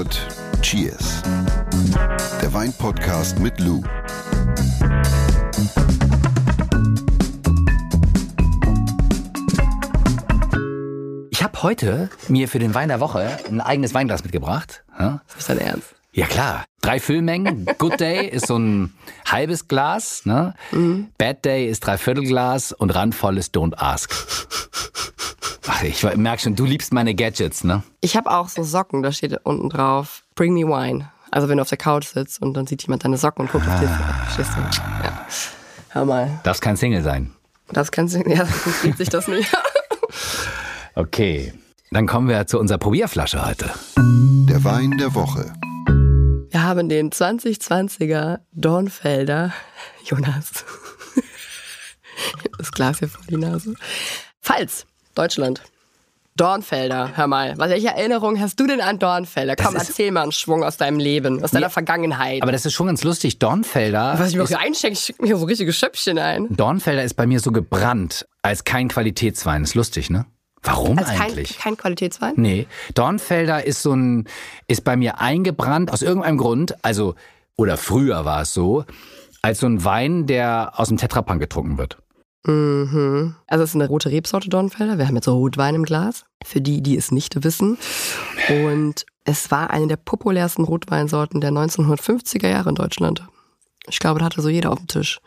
hört Cheers. Der Weinpodcast mit Lou. Ich habe heute mir für den Wein der Woche ein eigenes Weinglas mitgebracht. Ja? Ist dein Ernst? Ja klar, drei Füllmengen. Good Day ist so ein halbes Glas, ne? Bad Day ist dreiviertel Glas und randvoll ist Don't Ask. Ach, ich merke schon, du liebst meine Gadgets, ne? Ich habe auch so Socken, da steht unten drauf, bring me wine. Also wenn du auf der Couch sitzt und dann sieht jemand deine Socken und guckt auf dich. Verstehst du? Ja. Hör mal, Darfst kein Single sein. das kannst du, ja, sonst gibt sich das nicht. Okay, dann kommen wir zu unserer Probierflasche heute. Der Wein der Woche. Wir haben den 2020er Dornfelder, Jonas, das Glas hier vor die Nase, Pfalz, Deutschland. Dornfelder, hör mal. Welche Erinnerung hast du denn an Dornfelder? Komm, erzähl mal einen Schwung aus deinem Leben, aus deiner Ja, Vergangenheit. Aber das ist schon ganz lustig. Dornfelder, Was ich mir auch einschenke, ich schicke mir so richtige Schöppchen ein. Dornfelder ist bei mir so gebrannt als kein Qualitätswein. Ist lustig, ne? Warum Als kein, eigentlich? kein Qualitätswein? Nee, Dornfelder ist so ein, ist bei mir eingebrannt aus irgendeinem Grund, also, oder früher war es so, als so ein Wein, der aus dem Tetrapank getrunken wird. Mhm. Also es ist eine rote Rebsorte Dornfelder. Wir haben jetzt so Rotwein im Glas, für die, die es nicht wissen. Und es war eine der populärsten Rotweinsorten der 1950er Jahre in Deutschland. Ich glaube, da hatte so jeder auf dem Tisch.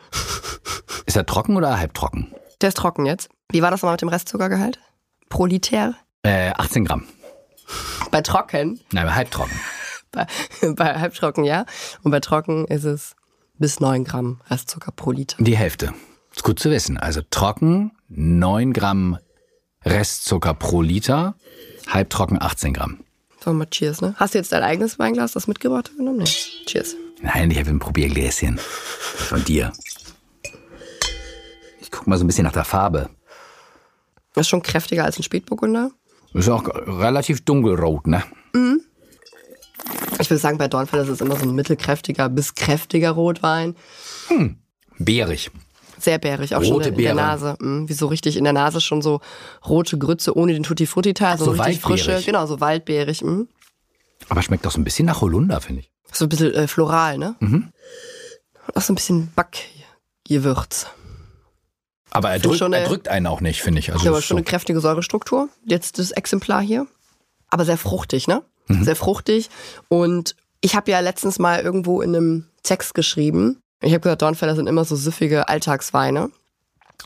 Ist er trocken oder halbtrocken? Der ist trocken jetzt. Wie war das nochmal mit dem Restzuckergehalt? Pro Liter? Äh, 18 Gramm. Bei trocken, Nein, halbtrocken. bei, bei halbtrocken ja. Und bei trocken ist es bis 9 Gramm Restzucker pro Liter. Die Hälfte. Ist gut zu wissen. Also trocken 9 Gramm Restzucker pro Liter, halbtrocken 18 Gramm. So, mal Cheers, ne? Hast du jetzt dein eigenes Weinglas, das mitgebracht genommen? Nee. Cheers. Nein, ich habe ein Probiergläschen. Von dir. Ich guck mal so ein bisschen nach der Farbe. Das ist schon kräftiger als ein Spätburgunder. Ist auch relativ dunkelrot, ne? Ich würde sagen, bei Dornfelder ist es immer so ein mittelkräftiger bis kräftiger Rotwein. Beerig. Sehr bärig, auch Rote schon in Beere. der Nase. Mhm, wie so richtig in der Nase schon so rote Grütze ohne den Tutti Frutti Teil, so, So richtig frische, genau, so waldbeerig. Mhm. Aber schmeckt doch so ein bisschen nach Holunder, finde ich. So ein bisschen äh, floral, ne? Mhm. Auch so ein bisschen Backgewürz. Aber er, drückt, schon er eine- drückt einen auch nicht, finde ich. Also aber schon so. eine kräftige Säurestruktur. Jetzt das Exemplar hier. Aber sehr fruchtig, ne? Mhm. Sehr fruchtig. Und ich habe ja letztens mal irgendwo in einem Text geschrieben. Ich habe gesagt, Dornfelder sind immer so süffige Alltagsweine.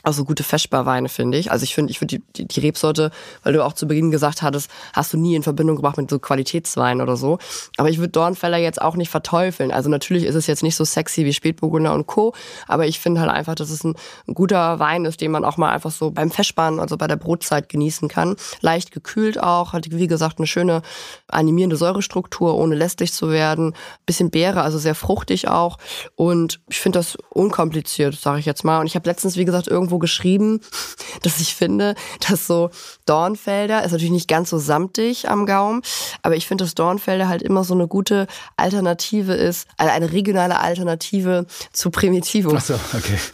Also gute Feschbarweine, finde ich. Also ich finde, ich finde die, die, die Rebsorte, weil du auch zu Beginn gesagt hattest, hast du nie in Verbindung gebracht mit so Qualitätsweinen oder so. Aber ich würde Dornfelder jetzt auch nicht verteufeln. Also natürlich ist es jetzt nicht so sexy wie Spätburgunder und Co. Aber ich finde halt einfach, dass es ein, ein guter Wein ist, den man auch mal einfach so beim Feschbaren, also bei der Brotzeit genießen kann. Leicht gekühlt auch, hat wie gesagt eine schöne animierende Säurestruktur, ohne lästig zu werden. Bisschen Beere, also sehr fruchtig auch. Und ich finde das unkompliziert, sage ich jetzt mal. Und ich habe letztens, wie gesagt, irgendwo geschrieben, dass ich finde, dass so Dornfelder ist natürlich nicht ganz so samtig am Gaumen, aber ich finde, dass Dornfelder halt immer so eine gute Alternative ist, also eine regionale Alternative zu Primitivo. Ach so, okay.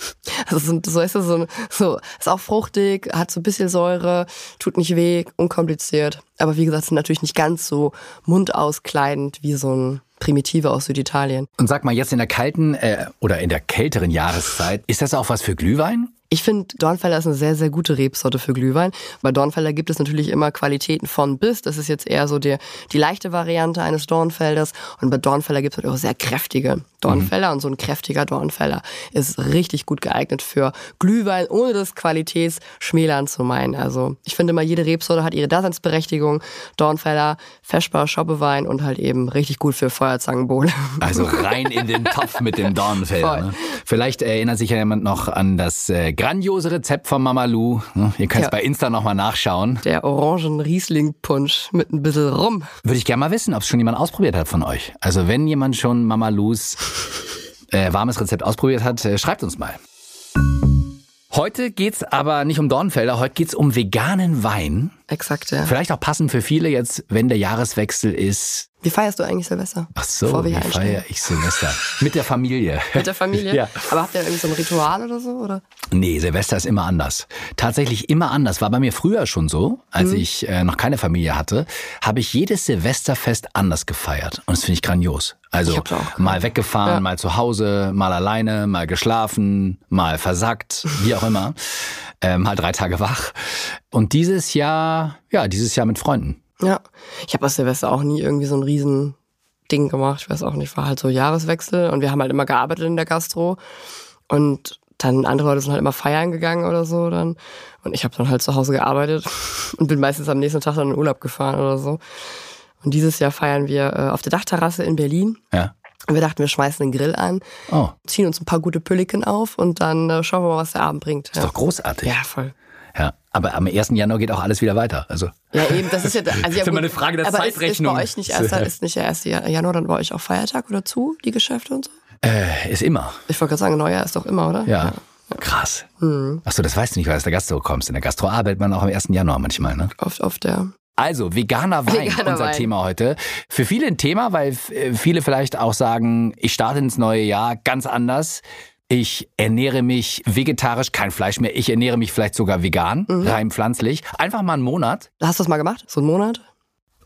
Also so, ist es so, so, ist auch fruchtig, hat so ein bisschen Säure, tut nicht weh, unkompliziert. Aber wie gesagt, sind natürlich nicht ganz so mundauskleidend wie so ein Primitive aus Süditalien. Und sag mal, jetzt in der kalten äh, oder in der kälteren Jahreszeit, ist das auch was für Glühwein? Ich finde, Dornfelder ist eine sehr, sehr gute Rebsorte für Glühwein. Bei Dornfelder gibt es natürlich immer Qualitäten von bis. Das ist jetzt eher so der, die leichte Variante eines Dornfelders. Und bei Dornfelder gibt es halt auch sehr kräftige Dornfelder. Und so ein kräftiger Dornfelder ist richtig gut geeignet für Glühwein, ohne das Qualitätsschmälern zu meinen. Also ich finde immer, jede Rebsorte hat ihre Daseinsberechtigung. Dornfelder, Feschbar, Schoppewein und halt eben richtig gut für Feuerzangenbowle. Also rein in den Topf mit dem Dornfelder. Voll. Ne? Vielleicht erinnert sich ja jemand noch an das äh, grandiose Rezept von Mama Lou. Ne? Ihr könnt es Ja. bei Insta nochmal nachschauen. Der Orangen-Riesling-Punsch mit ein bisschen Rum. Würde ich gerne mal wissen, ob es schon jemand ausprobiert hat von euch. Also wenn jemand schon Mama Lous äh, warmes Rezept ausprobiert hat, äh, schreibt uns mal. Heute geht's aber nicht um Dornfelder, heute geht's um veganen Wein. Exakt, ja. Vielleicht auch passend für viele jetzt, wenn der Jahreswechsel ist. Wie feierst du eigentlich Silvester? Ach so, Bevor wir wie feiere ich Silvester? Mit der Familie. Mit der Familie? Ja. Aber habt ihr irgendwie so ein Ritual oder so? Oder? Nee, Silvester ist immer anders. Tatsächlich immer anders. War bei mir früher schon so, als Mhm. ich äh, noch keine Familie hatte, habe ich jedes Silvesterfest anders gefeiert. Und das finde ich grandios. Also Ich hab's auch. mal weggefahren, Ja. mal zu Hause, mal alleine, mal geschlafen, mal versackt, wie auch immer. äh, mal drei Tage wach. Und dieses Jahr, ja, dieses Jahr mit Freunden. Ja. Ich habe aus Silvester auch nie irgendwie so ein riesen Ding gemacht. Ich weiß auch nicht, war halt so Jahreswechsel und wir haben halt immer gearbeitet in der Gastro. Und dann andere Leute sind halt immer feiern gegangen oder so dann. Und ich habe dann halt zu Hause gearbeitet und bin meistens am nächsten Tag dann in Urlaub gefahren oder so. Und dieses Jahr feiern wir äh, auf der Dachterrasse in Berlin. Ja. Und wir dachten, wir schmeißen den Grill an, Oh, ziehen uns ein paar gute Pülliken auf und dann äh, schauen wir mal, was der Abend bringt. ist doch großartig. ja, voll. Ja. Aber am 1. Januar geht auch alles wieder weiter. Also Ja, eben, das ist ja, also ja ist immer eine Frage der aber Zeitrechnung. Ist, ist bei euch nicht erst, ist nicht der 1. Januar dann bei euch auch Feiertag oder zu, die Geschäfte und so? äh, ist immer. Ich wollte gerade sagen, Neujahr ist doch immer, oder? Ja. Krass. Mhm. Ach so, das weißt du nicht, weil du aus der Gastro kommst. In der Gastro arbeitet man auch am 1. Januar manchmal, ne? Auf, auf der. Also, veganer Wein, Veganer unser Wein. Thema heute. Für viele ein Thema, weil äh, viele vielleicht auch sagen, ich starte ins neue Jahr ganz anders. Ich ernähre mich vegetarisch, kein Fleisch mehr. Ich ernähre mich vielleicht sogar vegan, Mhm. rein pflanzlich. Einfach mal einen Monat. Hast du das mal gemacht? So einen Monat?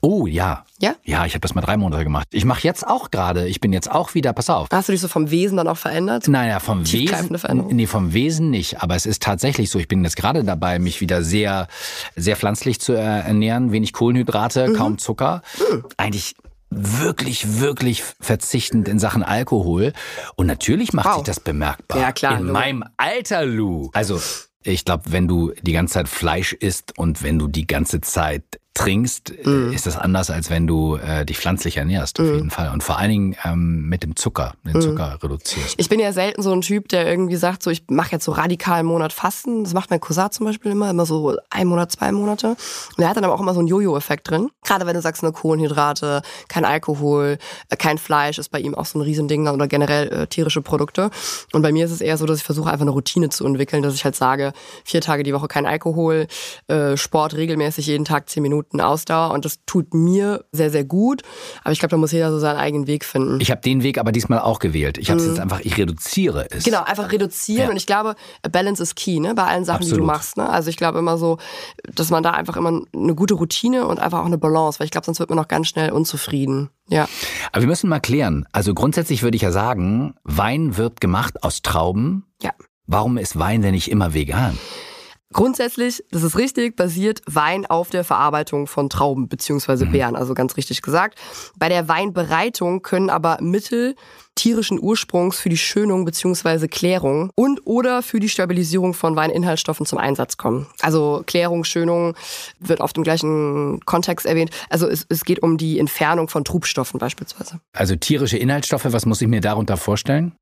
Oh ja. Ja? Ja, ich habe das mal drei Monate gemacht. Ich mache jetzt auch gerade, ich bin jetzt auch wieder, pass auf. Hast du dich so vom Wesen dann auch verändert? Nein, ja, vom Wesen. Nee, vom Wesen nicht. Aber es ist tatsächlich so. Ich bin jetzt gerade dabei, mich wieder sehr, sehr pflanzlich zu äh, ernähren. Wenig Kohlenhydrate, Mhm. kaum Zucker. Eigentlich wirklich, wirklich verzichtend in Sachen Alkohol. Und natürlich macht Wow. sich das bemerkbar. Ja, klar, In Lou. meinem Alter, Lou. Also, ich glaube, wenn du die ganze Zeit Fleisch isst und wenn du die ganze Zeit trinkst, Mhm. äh, ist das anders, als wenn du äh, dich pflanzlich ernährst, auf jeden Fall. Und vor allen Dingen ähm, mit dem Zucker, Mhm. den Zucker reduzierst. Ich bin ja selten so ein Typ, der irgendwie sagt, so ich mache jetzt so radikal einen Monat Fasten. Das macht mein Cousin zum Beispiel immer, immer so ein Monat, zwei Monate. Und er hat dann aber auch immer so einen Jojo-Effekt drin. Gerade wenn du sagst, nur Kohlenhydrate, kein Alkohol, äh, kein Fleisch ist bei ihm auch so ein Riesending oder generell äh, tierische Produkte. Und bei mir ist es eher so, dass ich versuche einfach eine Routine zu entwickeln, dass ich halt sage, vier Tage die Woche kein Alkohol, äh, Sport regelmäßig jeden Tag zehn Minuten Ausdauer und das tut mir sehr, sehr gut. Aber ich glaube, da muss jeder so seinen eigenen Weg finden. Ich habe den Weg aber diesmal auch gewählt. Ich habe es jetzt einfach, ich reduziere es. Mhm. Genau, einfach reduzieren. Ja. Und ich glaube, Balance ist key, ne? Bei allen Sachen, die Absolut. du machst. Ne? Also ich glaube immer so, dass man da einfach immer eine gute Routine und einfach auch eine Balance, weil ich glaube, sonst wird man noch ganz schnell unzufrieden. Ja. Aber wir müssen mal klären. Also grundsätzlich würde ich ja sagen, Wein wird gemacht aus Trauben. Ja. Warum ist Wein denn nicht immer vegan? Grundsätzlich, das ist richtig, basiert Wein auf der Verarbeitung von Trauben beziehungsweise Mhm. Beeren, also ganz richtig gesagt. Bei der Weinbereitung können aber Mittel tierischen Ursprungs für die Schönung beziehungsweise Klärung und oder für die Stabilisierung von Weininhaltsstoffen zum Einsatz kommen. Also Klärung, Schönung wird oft im gleichen Kontext erwähnt. Also es, es geht um die Entfernung von Trubstoffen beispielsweise. Also tierische Inhaltsstoffe, was muss ich mir darunter vorstellen?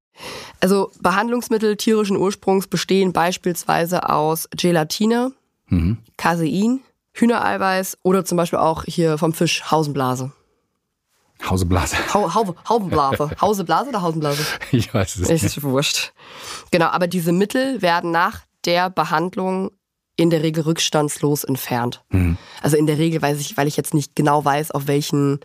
Also Behandlungsmittel tierischen Ursprungs bestehen beispielsweise aus Gelatine, Mhm. Casein, Hühnereiweiß oder zum Beispiel auch hier vom Fisch Hausenblase. Hauseblase. Hau, Hau, Haubenblase. Hauseblase oder Hausenblase? Ich weiß es Ist nicht. wurscht. Genau, aber diese Mittel werden nach der Behandlung in der Regel rückstandslos entfernt. Mhm. Also in der Regel weiß ich, weil ich jetzt nicht genau weiß, auf welchen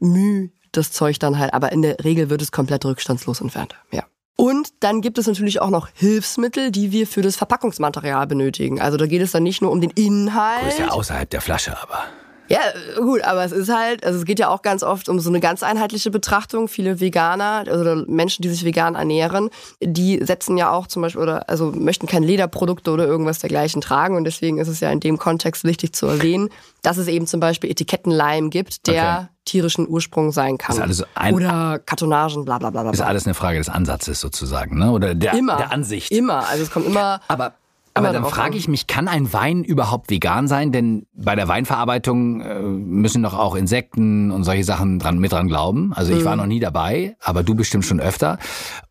Müh das Zeug dann halt, aber in der Regel wird es komplett rückstandslos entfernt. Ja. Und dann gibt es natürlich auch noch Hilfsmittel, die wir für das Verpackungsmaterial benötigen. Also da geht es dann nicht nur um den Inhalt. Ja außerhalb der Flasche, aber. Ja, gut, aber es ist halt, also es geht ja auch ganz oft um so eine ganz einheitliche Betrachtung. Viele Veganer oder Menschen, die sich vegan ernähren, die setzen ja auch zum Beispiel oder also möchten keine Lederprodukte oder irgendwas dergleichen tragen. Und deswegen ist es ja in dem Kontext wichtig zu erwähnen, dass es eben zum Beispiel Etikettenleim gibt, der Okay. tierischen Ursprung sein kann. Ist alles ein- oder Kartonagen, bla bla bla bla. Ist alles eine Frage des Ansatzes sozusagen, ne? Oder der, Immer. der Ansicht. Immer. Also es kommt immer. Aber, aber dann frage an. ich mich, kann ein Wein überhaupt vegan sein? Denn bei der Weinverarbeitung äh, müssen doch auch Insekten und solche Sachen dran, mit dran glauben. Also ich war Mhm. noch nie dabei, aber du bestimmt schon öfter.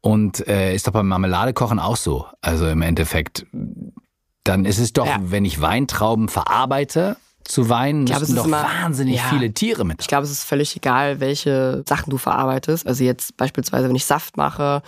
Und äh, ist doch beim Marmeladekochen auch so. Also im Endeffekt, dann ist es doch, Ja. wenn ich Weintrauben verarbeite, zu Wein glaube, müssten es ist doch immer- wahnsinnig Ja. viele Tiere mit. Ich glaube, es ist völlig egal, welche Sachen du verarbeitest. Also jetzt beispielsweise, wenn ich Saft mache,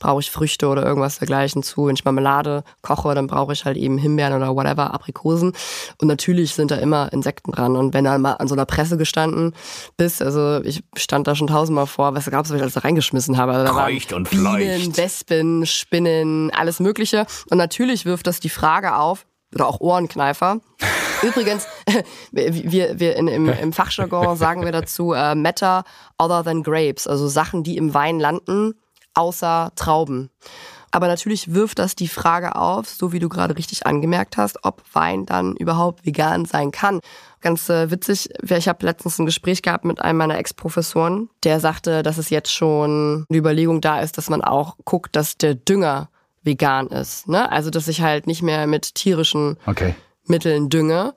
brauche ich Früchte oder irgendwas dergleichen zu. Wenn ich Marmelade koche, dann brauche ich halt eben Himbeeren oder whatever, Aprikosen. Und natürlich sind da immer Insekten dran. Und wenn du mal an so einer Presse gestanden bist, also ich stand da schon tausendmal vor, was gab es, was ich alles da reingeschmissen habe. Also da waren Kreucht und Bienen, fleucht. Wespen, Spinnen, alles Mögliche. Und natürlich wirft das die Frage auf, oder auch Ohrenkneifer. Übrigens, wir, wir in, im, im Fachjargon sagen wir dazu äh, Matter other than grapes, also Sachen, die im Wein landen, außer Trauben. Aber natürlich wirft das die Frage auf, so wie du gerade richtig angemerkt hast, ob Wein dann überhaupt vegan sein kann. Ganz äh, witzig, ich habe letztens ein Gespräch gehabt mit einem meiner Ex-Professoren, der sagte, dass es jetzt schon die Überlegung da ist, dass man auch guckt, dass der Dünger vegan ist. Ne? Also dass ich halt nicht mehr mit tierischen Okay. Mitteln dünge.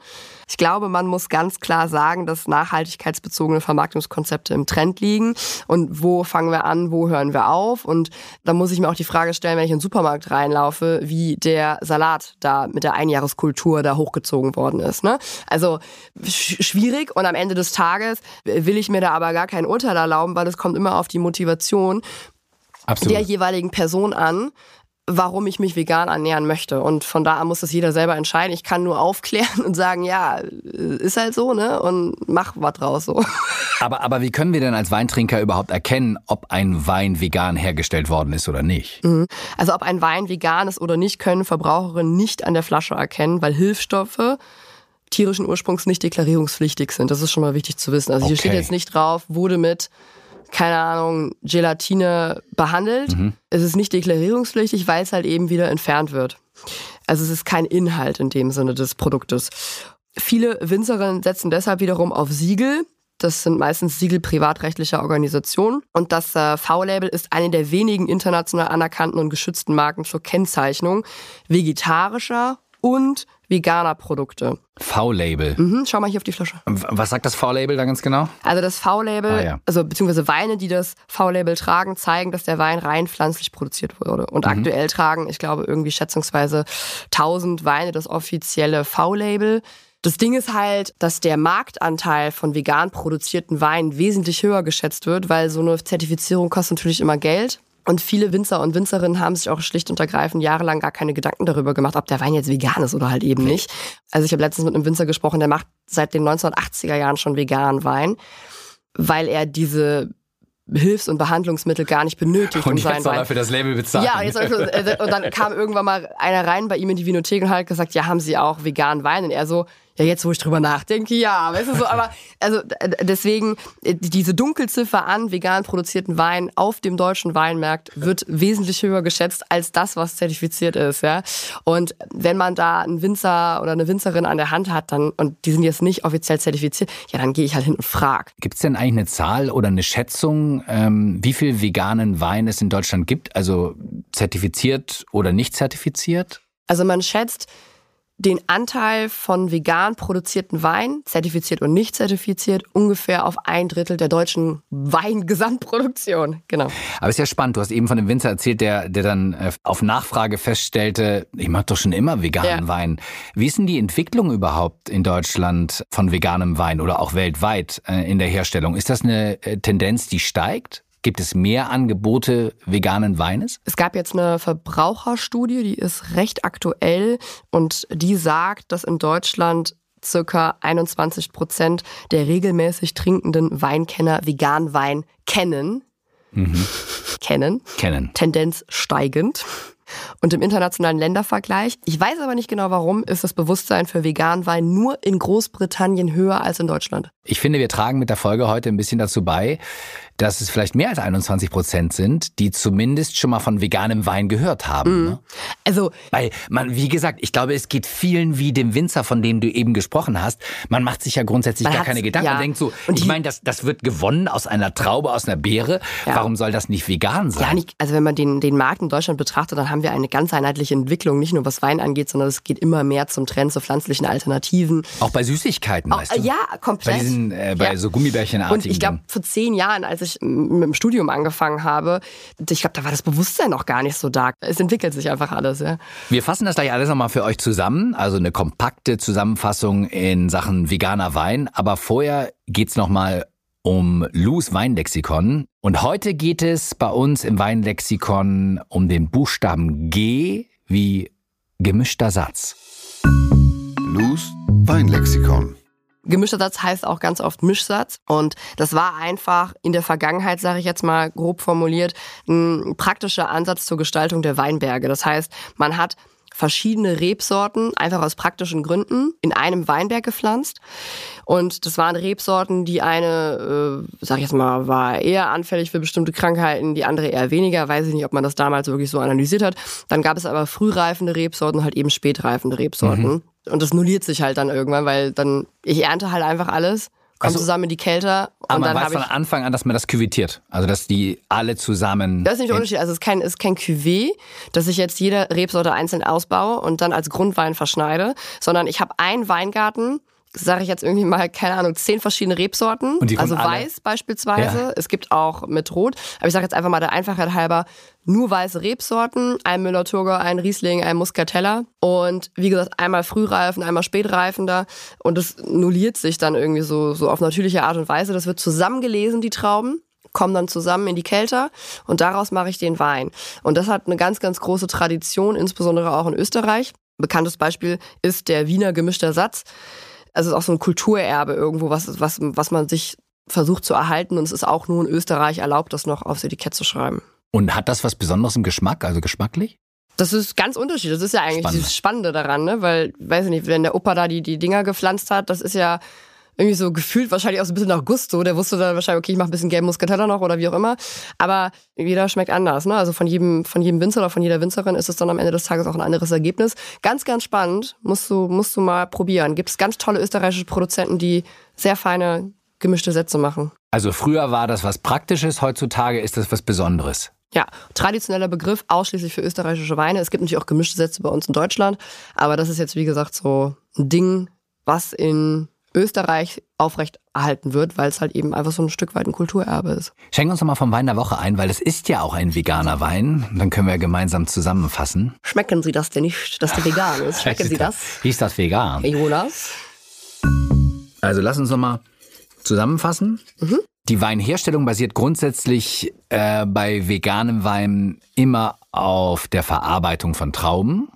Ich glaube, man muss ganz klar sagen, dass nachhaltigkeitsbezogene Vermarktungskonzepte im Trend liegen. Und wo fangen wir an, wo hören wir auf? Und da muss ich mir auch die Frage stellen, wenn ich in den Supermarkt reinlaufe, wie der Salat da mit der Einjahreskultur da hochgezogen worden ist. Ne? Also sch schwierig und am Ende des Tages will ich mir da aber gar kein Urteil erlauben, weil es kommt immer auf die Motivation Absolut. der jeweiligen Person an, warum ich mich vegan ernähren möchte. Und von da an muss das jeder selber entscheiden. Ich kann nur aufklären und sagen, ja, ist halt so, ne? Und mach was draus so. Aber, aber wie können wir denn als Weintrinker überhaupt erkennen, ob ein Wein vegan hergestellt worden ist oder nicht? Also ob ein Wein vegan ist oder nicht, können Verbraucherinnen nicht an der Flasche erkennen, weil Hilfsstoffe tierischen Ursprungs nicht deklarierungspflichtig sind. Das ist schon mal wichtig zu wissen. Also hier Okay. steht jetzt nicht drauf, wurde mit keine Ahnung, Gelatine behandelt. Es ist nicht deklarierungspflichtig, weil es halt eben wieder entfernt wird. Also es ist kein Inhalt in dem Sinne des Produktes. Viele Winzerinnen setzen deshalb wiederum auf Siegel. Das sind meistens Siegel privatrechtlicher Organisationen. Und das äh, V-Label ist eine der wenigen international anerkannten und geschützten Marken zur Kennzeichnung vegetarischer und veganer Produkte. V-Label. Mhm, schau mal hier auf die Flasche. Was sagt das V-Label da ganz genau? Also das V-Label, Ah, ja. also beziehungsweise Weine, die das V-Label tragen, zeigen, dass der Wein rein pflanzlich produziert wurde. Und Mhm. aktuell tragen, ich glaube, irgendwie schätzungsweise 1000 Weine das offizielle V-Label. Das Ding ist halt, dass der Marktanteil von vegan produzierten Weinen wesentlich höher geschätzt wird, weil so eine Zertifizierung kostet natürlich immer Geld. Und viele Winzer und Winzerinnen haben sich auch schlicht und ergreifend jahrelang gar keine Gedanken darüber gemacht, ob der Wein jetzt vegan ist oder halt eben nicht. Also ich habe letztens mit einem Winzer gesprochen, der macht seit den 1980er Jahren schon veganen Wein, weil er diese Hilfs- und Behandlungsmittel gar nicht benötigt, um Und seinen jetzt soll er für das Label bezahlen. ja, und, jetzt, und dann kam irgendwann mal einer rein bei ihm in die Vinothek und hat gesagt, ja, haben Sie auch veganen Wein? Und er so, ja, jetzt wo ich drüber nachdenke, ja, weißt du so, aber also deswegen äh, diese Dunkelziffer an vegan produzierten Wein auf dem deutschen Weinmarkt wird wesentlich höher geschätzt als das, was zertifiziert ist, ja. Und wenn man da einen Winzer oder eine Winzerin an der Hand hat, dann und die sind jetzt nicht offiziell zertifiziert, ja, dann gehe ich halt hin und frag. Gibt es denn eigentlich eine Zahl oder eine Schätzung, ähm, wie viel veganen Wein es in Deutschland gibt? Also zertifiziert oder nicht zertifiziert? Also man schätzt den Anteil von vegan produzierten Wein, zertifiziert und nicht zertifiziert, ungefähr auf ein Drittel der deutschen Weingesamtproduktion. Genau. Aber ist ja spannend. Du hast eben von dem Winzer erzählt, der, der dann äh, auf Nachfrage feststellte, ich mache doch schon immer veganen Ja. Wein. Wie ist denn die Entwicklung überhaupt in Deutschland von veganem Wein oder auch weltweit äh, in der Herstellung? Ist das eine äh, Tendenz, die steigt? Gibt es mehr Angebote veganen Weines? Es gab jetzt eine Verbraucherstudie, die ist recht aktuell und die sagt, dass in Deutschland circa 21 Prozent der regelmäßig trinkenden Weinkenner vegan Wein kennen. Kennen. Kennen. Tendenz steigend. Und im internationalen Ländervergleich, ich weiß aber nicht genau warum, ist das Bewusstsein für veganen Wein nur in Großbritannien höher als in Deutschland. Ich finde, wir tragen mit der Folge heute ein bisschen dazu bei, dass es vielleicht mehr als 21 Prozent sind, die zumindest schon mal von veganem Wein gehört haben. Ne? Also Weil man, wie gesagt, ich glaube, es geht vielen wie dem Winzer, von dem du eben gesprochen hast. Man macht sich ja grundsätzlich gar keine Gedanken. ja. Man denkt so, Und ich meine, das, das wird gewonnen aus einer Traube, aus einer Beere. Ja. Warum soll das nicht vegan sein? Ja, nicht, also wenn man den, den Markt in Deutschland betrachtet, dann haben haben wir eine ganz einheitliche Entwicklung, nicht nur was Wein angeht, sondern es geht immer mehr zum Trend zu pflanzlichen Alternativen. Auch bei Süßigkeiten, weißt du? Ja, komplett. Bei diesen, äh, bei Ja. so Gummibärchenartigen. Und ich glaube, vor zehn Jahren, als ich mit dem Studium angefangen habe, ich glaube, da war das Bewusstsein noch gar nicht so da. Es entwickelt sich einfach alles, ja. Wir fassen das gleich alles nochmal für euch zusammen. Also eine kompakte Zusammenfassung in Sachen veganer Wein. Aber vorher geht's nochmal um Lus Weinlexikon. Und heute geht es bei uns im Weinlexikon um den Buchstaben G wie gemischter Satz. Lus Weinlexikon. Gemischter Satz heißt auch ganz oft Mischsatz. Und das war einfach in der Vergangenheit, sage ich jetzt mal grob formuliert, ein praktischer Ansatz zur Gestaltung der Weinberge. Das heißt, man hat verschiedene Rebsorten einfach aus praktischen Gründen in einem Weinberg gepflanzt. Und das waren Rebsorten, die eine, äh, sag ich jetzt mal, war eher anfällig für bestimmte Krankheiten, die andere eher weniger. Weiß ich nicht, ob man das damals wirklich so analysiert hat. Dann gab es aber frühreifende Rebsorten, halt eben spätreifende Rebsorten. Und das nulliert sich halt dann irgendwann, weil dann, ich ernte halt einfach alles, komme Also- zusammen in die Kälte und Aber man dann weiß von. Anfang an, dass man das küvitiert. Also dass die alle zusammen. Das ist nicht der Unterschied. Also es ist kein, es ist kein Cuvée, dass ich jetzt jede Rebsorte einzeln ausbaue und dann als Grundwein verschneide, sondern ich habe einen Weingarten, sage ich jetzt irgendwie mal, keine Ahnung, zehn verschiedene Rebsorten. Also weiß beispielsweise. Ja. Es gibt auch mit Rot. Aber ich sage jetzt einfach mal der Einfachheit halber, nur weiße Rebsorten, ein Müller-Thurgau, ein Riesling, ein Muscatella. Und wie gesagt, einmal frühreifen, einmal spätreifender. Und das nulliert sich dann irgendwie so, so auf natürliche Art und Weise. Das wird zusammengelesen, die Trauben kommen dann zusammen in die Kelter und daraus mache ich den Wein. Und das hat eine ganz, ganz große Tradition, insbesondere auch in Österreich. Bekanntes Beispiel ist der Wiener gemischter Satz. Also es ist auch so ein Kulturerbe irgendwo, was, was, was man sich versucht zu erhalten. Und es ist auch nur in Österreich erlaubt, das noch aufs Etikett zu schreiben. Und hat das was Besonderes im Geschmack, also geschmacklich? Das ist ganz unterschiedlich. Das ist ja eigentlich Spannend. das Spannende daran, ne? Weil, weiß ich nicht, wenn der Opa da die, die Dinger gepflanzt hat, das ist ja irgendwie so gefühlt wahrscheinlich auch so ein bisschen nach Gusto. Der wusste dann wahrscheinlich, okay, ich mache ein bisschen gelben Muscatella noch oder wie auch immer. Aber jeder schmeckt anders, ne? Also von jedem, von jedem Winzer oder von jeder Winzerin ist es dann am Ende des Tages auch ein anderes Ergebnis. Ganz, ganz spannend. Musst du, musst du mal probieren. Gibt es ganz tolle österreichische Produzenten, die sehr feine gemischte Sätze machen. Also früher war das was Praktisches, heutzutage ist das was Besonderes. Ja, traditioneller Begriff, ausschließlich für österreichische Weine. Es gibt natürlich auch gemischte Sätze bei uns in Deutschland, aber das ist jetzt, wie gesagt, so ein Ding, was in Österreich aufrecht erhalten wird, weil es halt eben einfach so ein Stück weit ein Kulturerbe ist. Schenk uns doch mal vom Wein der Woche ein, weil es ist ja auch ein veganer Wein. Dann können wir ja gemeinsam zusammenfassen. Schmecken Sie das denn nicht, dass der vegan ist? Schmecken Sie das? Hieß das vegan? Jonas? Also lass uns noch mal zusammenfassen. Die Weinherstellung basiert grundsätzlich äh, bei veganem Wein immer auf der Verarbeitung von Trauben.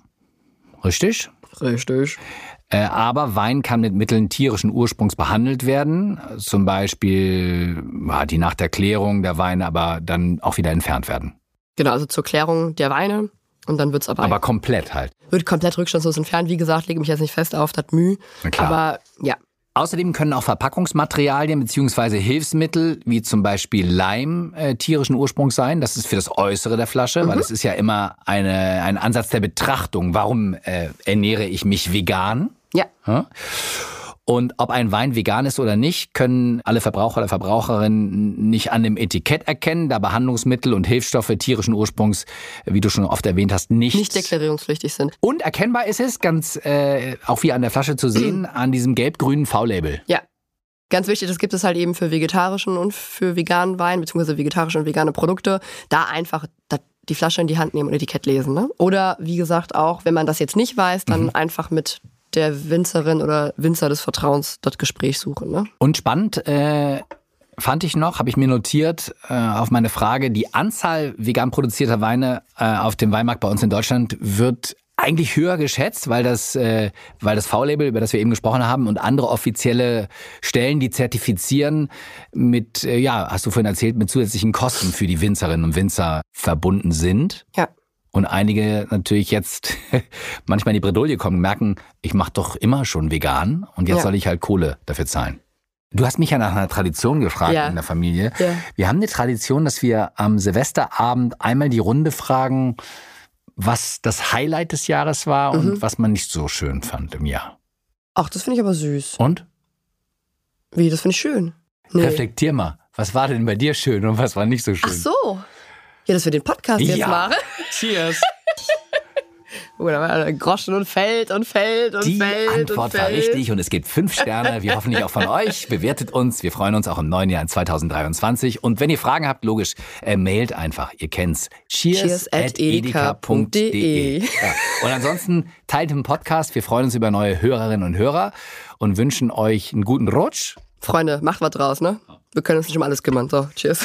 Richtig? Richtig. Äh, aber Wein kann mit Mitteln tierischen Ursprungs behandelt werden. Zum Beispiel die nach der Klärung der Weine aber dann auch wieder entfernt werden. Genau, also zur Klärung der Weine. Und dann wird's aber, Aber komplett halt. wird komplett rückstandslos entfernt. Wie gesagt, lege mich jetzt nicht fest auf das Mühe. Aber ja, Außerdem können auch Verpackungsmaterialien beziehungsweise Hilfsmittel wie zum Beispiel Leim äh, tierischen Ursprungs sein. Das ist für das Äußere der Flasche, weil es ist ja immer eine, ein Ansatz der Betrachtung. Warum äh, ernähre ich mich vegan? Ja. Ja? Und ob ein Wein vegan ist oder nicht, können alle Verbraucher oder Verbraucherinnen nicht an dem Etikett erkennen, da Behandlungsmittel und Hilfsstoffe tierischen Ursprungs, wie du schon oft erwähnt hast, nicht, Nicht deklarierungspflichtig sind. und erkennbar ist es, ganz äh, auch wie an der Flasche zu sehen, an diesem gelb-grünen V-Label. Ja. Ganz wichtig, das gibt es halt eben für vegetarischen und für veganen Wein, beziehungsweise vegetarische und vegane Produkte. Da einfach die Flasche in die Hand nehmen und Etikett lesen. Ne? Oder wie gesagt auch, wenn man das jetzt nicht weiß, dann einfach mit der Winzerin oder Winzer des Vertrauens das Gespräch suchen. Ne? Und spannend äh, fand ich noch, habe ich mir notiert äh, auf meine Frage, die Anzahl vegan produzierter Weine äh, auf dem Weinmarkt bei uns in Deutschland wird eigentlich höher geschätzt, weil das, äh, weil das V-Label, über das wir eben gesprochen haben, und andere offizielle Stellen, die zertifizieren, mit, äh, ja, hast du vorhin erzählt, mit zusätzlichen Kosten für die Winzerinnen und Winzer verbunden sind. Ja. Und einige natürlich jetzt manchmal in die Bredouille kommen, merken, ich mache doch immer schon vegan und jetzt Ja. soll ich halt Kohle dafür zahlen. Du hast mich ja nach einer Tradition gefragt Ja. in der Familie. Ja. Wir haben eine Tradition, dass wir am Silvesterabend einmal die Runde fragen, was das Highlight des Jahres war Mhm. und was man nicht so schön fand im Jahr. Ach, das finde ich aber süß. Und? Wie, das finde ich schön. Nee. Reflektier mal. Was war denn bei dir schön und was war nicht so schön? Ach so. Ja, dass wir den Podcast jetzt Ja. machen. Cheers. Oh, da war Groschen und Feld und Feld und Die Feld und Antwort Feld. war richtig und es gibt fünf Sterne. Wir hoffen nicht auch von euch. Bewertet uns. Wir freuen uns auch im neuen Jahr in 2023. Und wenn ihr Fragen habt, logisch, äh, mailt einfach. Ihr kennt's. Cheers, Cheers at edeka.de. Ja. Und ansonsten teilt den Podcast. Wir freuen uns über neue Hörerinnen und Hörer und wünschen euch einen guten Rutsch. Freunde, macht was draus, ne? Wir können uns nicht um alles kümmern. So, cheers.